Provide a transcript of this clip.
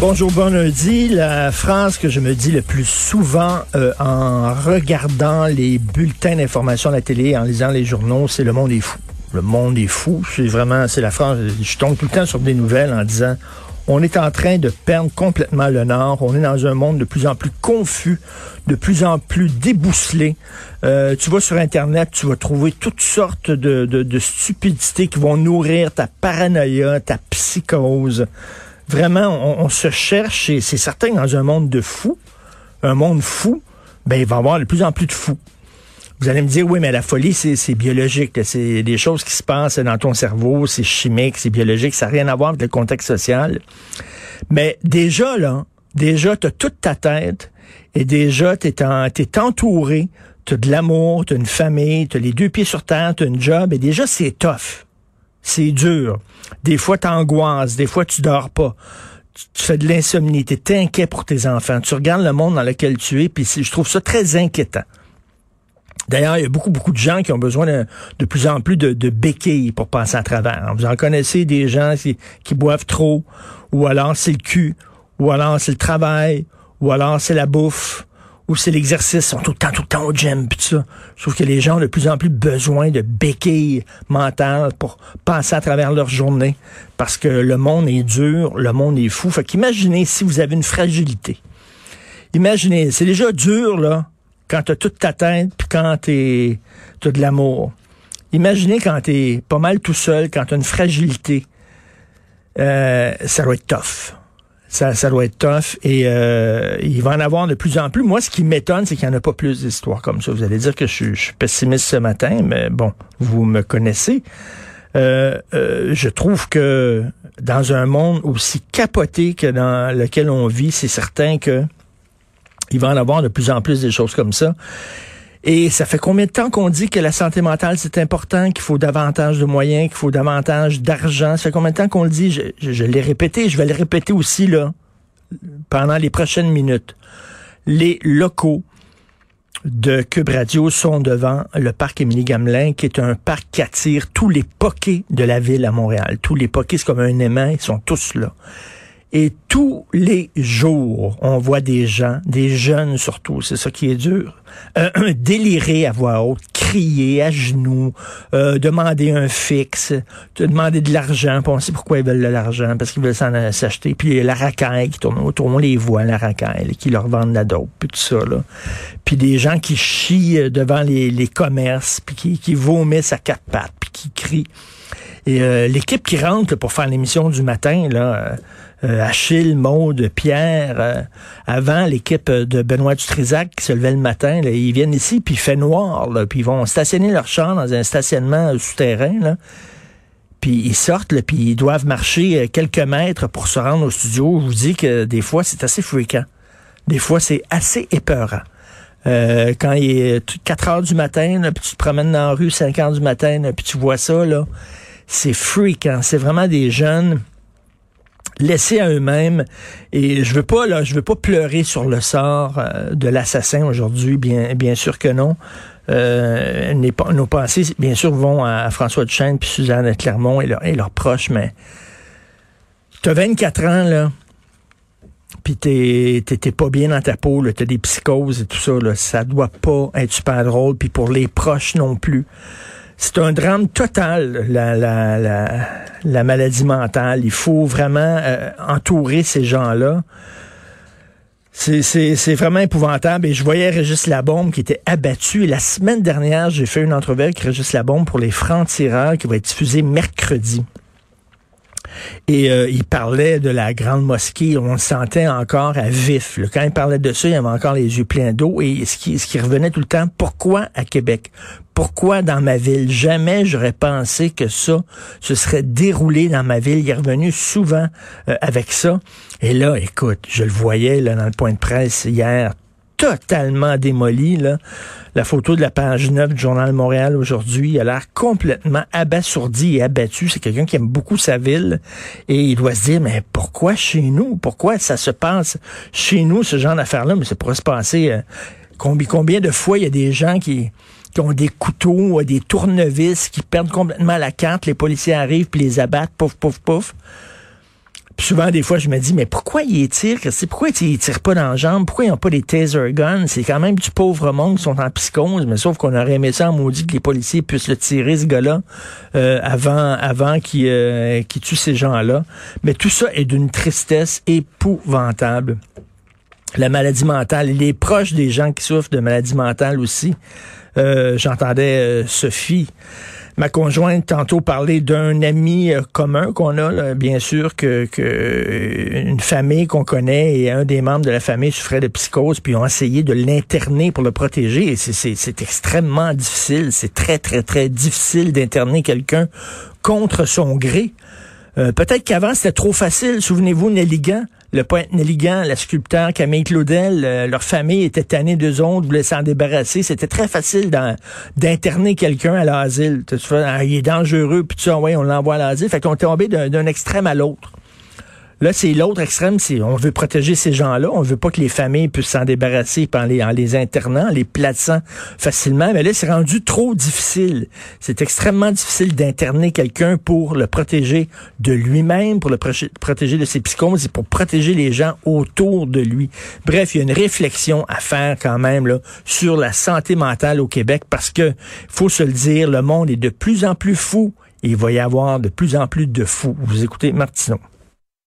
Bonjour, bon lundi. La phrase que je me dis le plus souvent euh, en regardant les bulletins d'information à la télé, en lisant les journaux, c'est le monde est fou. Le monde est fou. C'est vraiment, c'est la phrase, je tombe tout le temps sur des nouvelles en disant, on est en train de perdre complètement le nord. On est dans un monde de plus en plus confus, de plus en plus débousselé. Euh, tu vas sur Internet, tu vas trouver toutes sortes de, de, de stupidités qui vont nourrir ta paranoïa, ta psychose vraiment, on, se cherche, et c'est certain que dans un monde de fous, un monde fou, ben, il va y avoir de plus en plus de fous. Vous allez me dire, oui, mais la folie, c'est biologique. C'est des choses qui se passent dans ton cerveau, c'est chimique, c'est biologique, ça n'a rien à voir avec le contexte social. Mais déjà, là, déjà, tu as toute ta tête et déjà, tu es, es, entouré, tu as de l'amour, tu as une famille, tu as les deux pieds sur terre, tu as un job, et déjà, c'est tough c'est dur. Des fois, t'angoisses, des fois, tu dors pas. Tu, fais de l'insomnie, tu es inquiet pour tes enfants. Tu regardes le monde dans lequel tu es, puis je trouve ça très inquiétant. D'ailleurs, il y a beaucoup, beaucoup de gens qui ont besoin de, plus en plus de, de, béquilles pour passer à travers. Vous en connaissez des gens qui, qui boivent trop, ou alors c'est le cul, ou alors c'est le travail, ou alors c'est la bouffe, ou c'est l'exercice, sont tout le temps, tout le temps au gym, pis ça. Je trouve que les gens ont de plus en plus besoin de béquilles mentales pour passer à travers leur journée, parce que le monde est dur, le monde est fou. Fait qu'imaginez si vous avez une fragilité. Imaginez, c'est déjà dur, là, quand t'as toute ta tête, puis quand t'es, t'as de l'amour. Imaginez quand t'es pas mal tout seul, quand t'as une fragilité. Euh, ça doit être tough ça, ça doit être tough. Et euh, il va en avoir de plus en plus. Moi, ce qui m'étonne, c'est qu'il n'y en a pas plus d'histoires comme ça. Vous allez dire que je, suis pessimiste ce matin, mais bon, vous me connaissez. Euh, euh, je trouve que dans un monde aussi capoté que dans lequel on vit, c'est certain que il va en avoir de plus en plus des choses comme ça. Et ça fait combien de temps qu'on dit que la santé mentale, c'est important, qu'il faut davantage de moyens, qu'il faut davantage d'argent? Ça fait combien de temps qu'on le dit? Je, l'ai répété, je vais le répéter aussi, là, pendant les prochaines minutes. Les locaux de Cube Radio sont devant le parc Émilie Gamelin, qui est un parc qui attire tous les poquets de la ville à Montréal. Tous les poquets, c'est comme un aimant, ils sont tous là. Et tous les jours, on voit des gens, des jeunes surtout, c'est ça qui est dur, euh, délirer à voix haute, crier à genoux, euh, demander un fixe, demander de l'argent. on sait pourquoi ils veulent de l'argent, parce qu'ils veulent s'en s'acheter. Puis la racaille qui tourne autour, on les voit, la racaille, qui leur vendent la dope, puis tout ça. Là. Puis des gens qui chient devant les, commerces, puis qui, qui vomissent à quatre pattes, puis qui crient. Et euh, l'équipe qui rentre pour faire l'émission du matin, là euh, Achille, Maude, Pierre, euh, avant l'équipe de Benoît Dutrisac qui se levait le matin, là, ils viennent ici, puis il fait noir, puis ils vont stationner leur char dans un stationnement souterrain, là, puis ils sortent, puis ils doivent marcher euh, quelques mètres pour se rendre au studio. Je vous dis que des fois, c'est assez fréquent. Des fois, c'est assez épeurant. Quand il est 4 heures du matin, puis tu te promènes dans la rue 5 heures du matin, puis tu vois ça, là, c'est fréquent. C'est vraiment des jeunes laissés à eux-mêmes. Et je veux pas là, je veux pas pleurer sur le sort euh, de l'assassin aujourd'hui, bien bien sûr que non. Euh, nos pensées, bien sûr, vont à François Duchesne puis Suzanne Clermont et, et leurs proches, mais tu as 24 ans, là, puis t'es pas bien dans ta peau, t'as des psychoses et tout ça, là, ça doit pas être super drôle, puis pour les proches non plus. c'est un drame total, la, la, la, la, maladie mentale. Il faut vraiment euh, entourer ces gens-là. C'est vraiment épouvantable. Et je voyais Régis Labombe qui était abattu. Et la semaine dernière, j'ai fait une entrevue avec Régis Labombe pour les francs-tireurs qui va être diffusée mercredi. Et euh, il parlait de la grande mosquée. On sentait encore à vif. Quand il parlait de ça, il avait encore les yeux pleins d'eau. Et ce qui, ce revenait tout le temps, pourquoi à Québec? Pourquoi dans ma ville? Jamais j'aurais pensé que ça se serait déroulé dans ma ville. Il est revenu souvent euh, avec ça. Et là, écoute, je le voyais là, dans le point de presse hier, totalement démoli. Là. La photo de la page 9 du Journal Montréal aujourd'hui, a l'air complètement abasourdi et abattu. C'est quelqu'un qui aime beaucoup sa ville et il doit se dire, mais pourquoi chez nous? Pourquoi ça se passe chez nous, ce genre d'affaires-là? Mais ça pourrait se passer... Euh, combien, combien de fois il y a des gens qui qui ont des couteaux, des tournevis, qui perdent complètement la carte, les policiers arrivent puis les abattent, pouf, pouf, pouf. Puis souvent, des fois, je me dis, mais pourquoi ils tirent? Pourquoi ils tirent pas dans la jambe? Pourquoi ils n'ont pas des taser guns? C'est quand même du pauvre monde qui sont en psychose, mais sauf qu'on aurait aimé ça en maudit que les policiers puissent le tirer, ce gars-là, euh, avant, avant qu'il euh, tue ces gens-là. Mais tout ça est d'une tristesse épouvantable. La maladie mentale, il est proche des gens qui souffrent de maladie mentale aussi. Euh, j'entendais euh, Sophie ma conjointe tantôt parler d'un ami euh, commun qu'on a, bien sûr, que, que une famille qu'on connaît et un des membres de la famille souffrait de psychose, puis ont essayé de l'interner pour le protéger. Et c'est extrêmement difficile. C'est très, très, très difficile d'interner quelqu'un contre son gré. Euh, peut-être qu'avant, c'était trop facile. Souvenez-vous, Nelligan, le poète Nelligan, la sculpteur Camille Claudel, euh, leur famille était tannée d'eux autres, voulait s'en débarrasser. C'était très facile d'interner quelqu'un à l'asile. Ah, il est dangereux, puis tout ça, ouais, on l'envoie à l'asile. Fait qu'on est tombé d'un extrême à l'autre. Là, c'est l'autre extrême, c'est on veut protéger ces gens-là, on veut pas que les familles puissent s'en débarrasser en les, internant, en les plaçant facilement. Mais là, c'est rendu trop difficile. C'est extrêmement difficile d'interner quelqu'un pour le protéger de lui-même, pour le protéger de ses psychoses et pour protéger les gens autour de lui. Bref, il y a une réflexion à faire quand même là, sur la santé mentale au Québec parce que, faut se le dire, le monde est de plus en plus fou et il va y avoir de plus en plus de fous. Vous écoutez Martineau.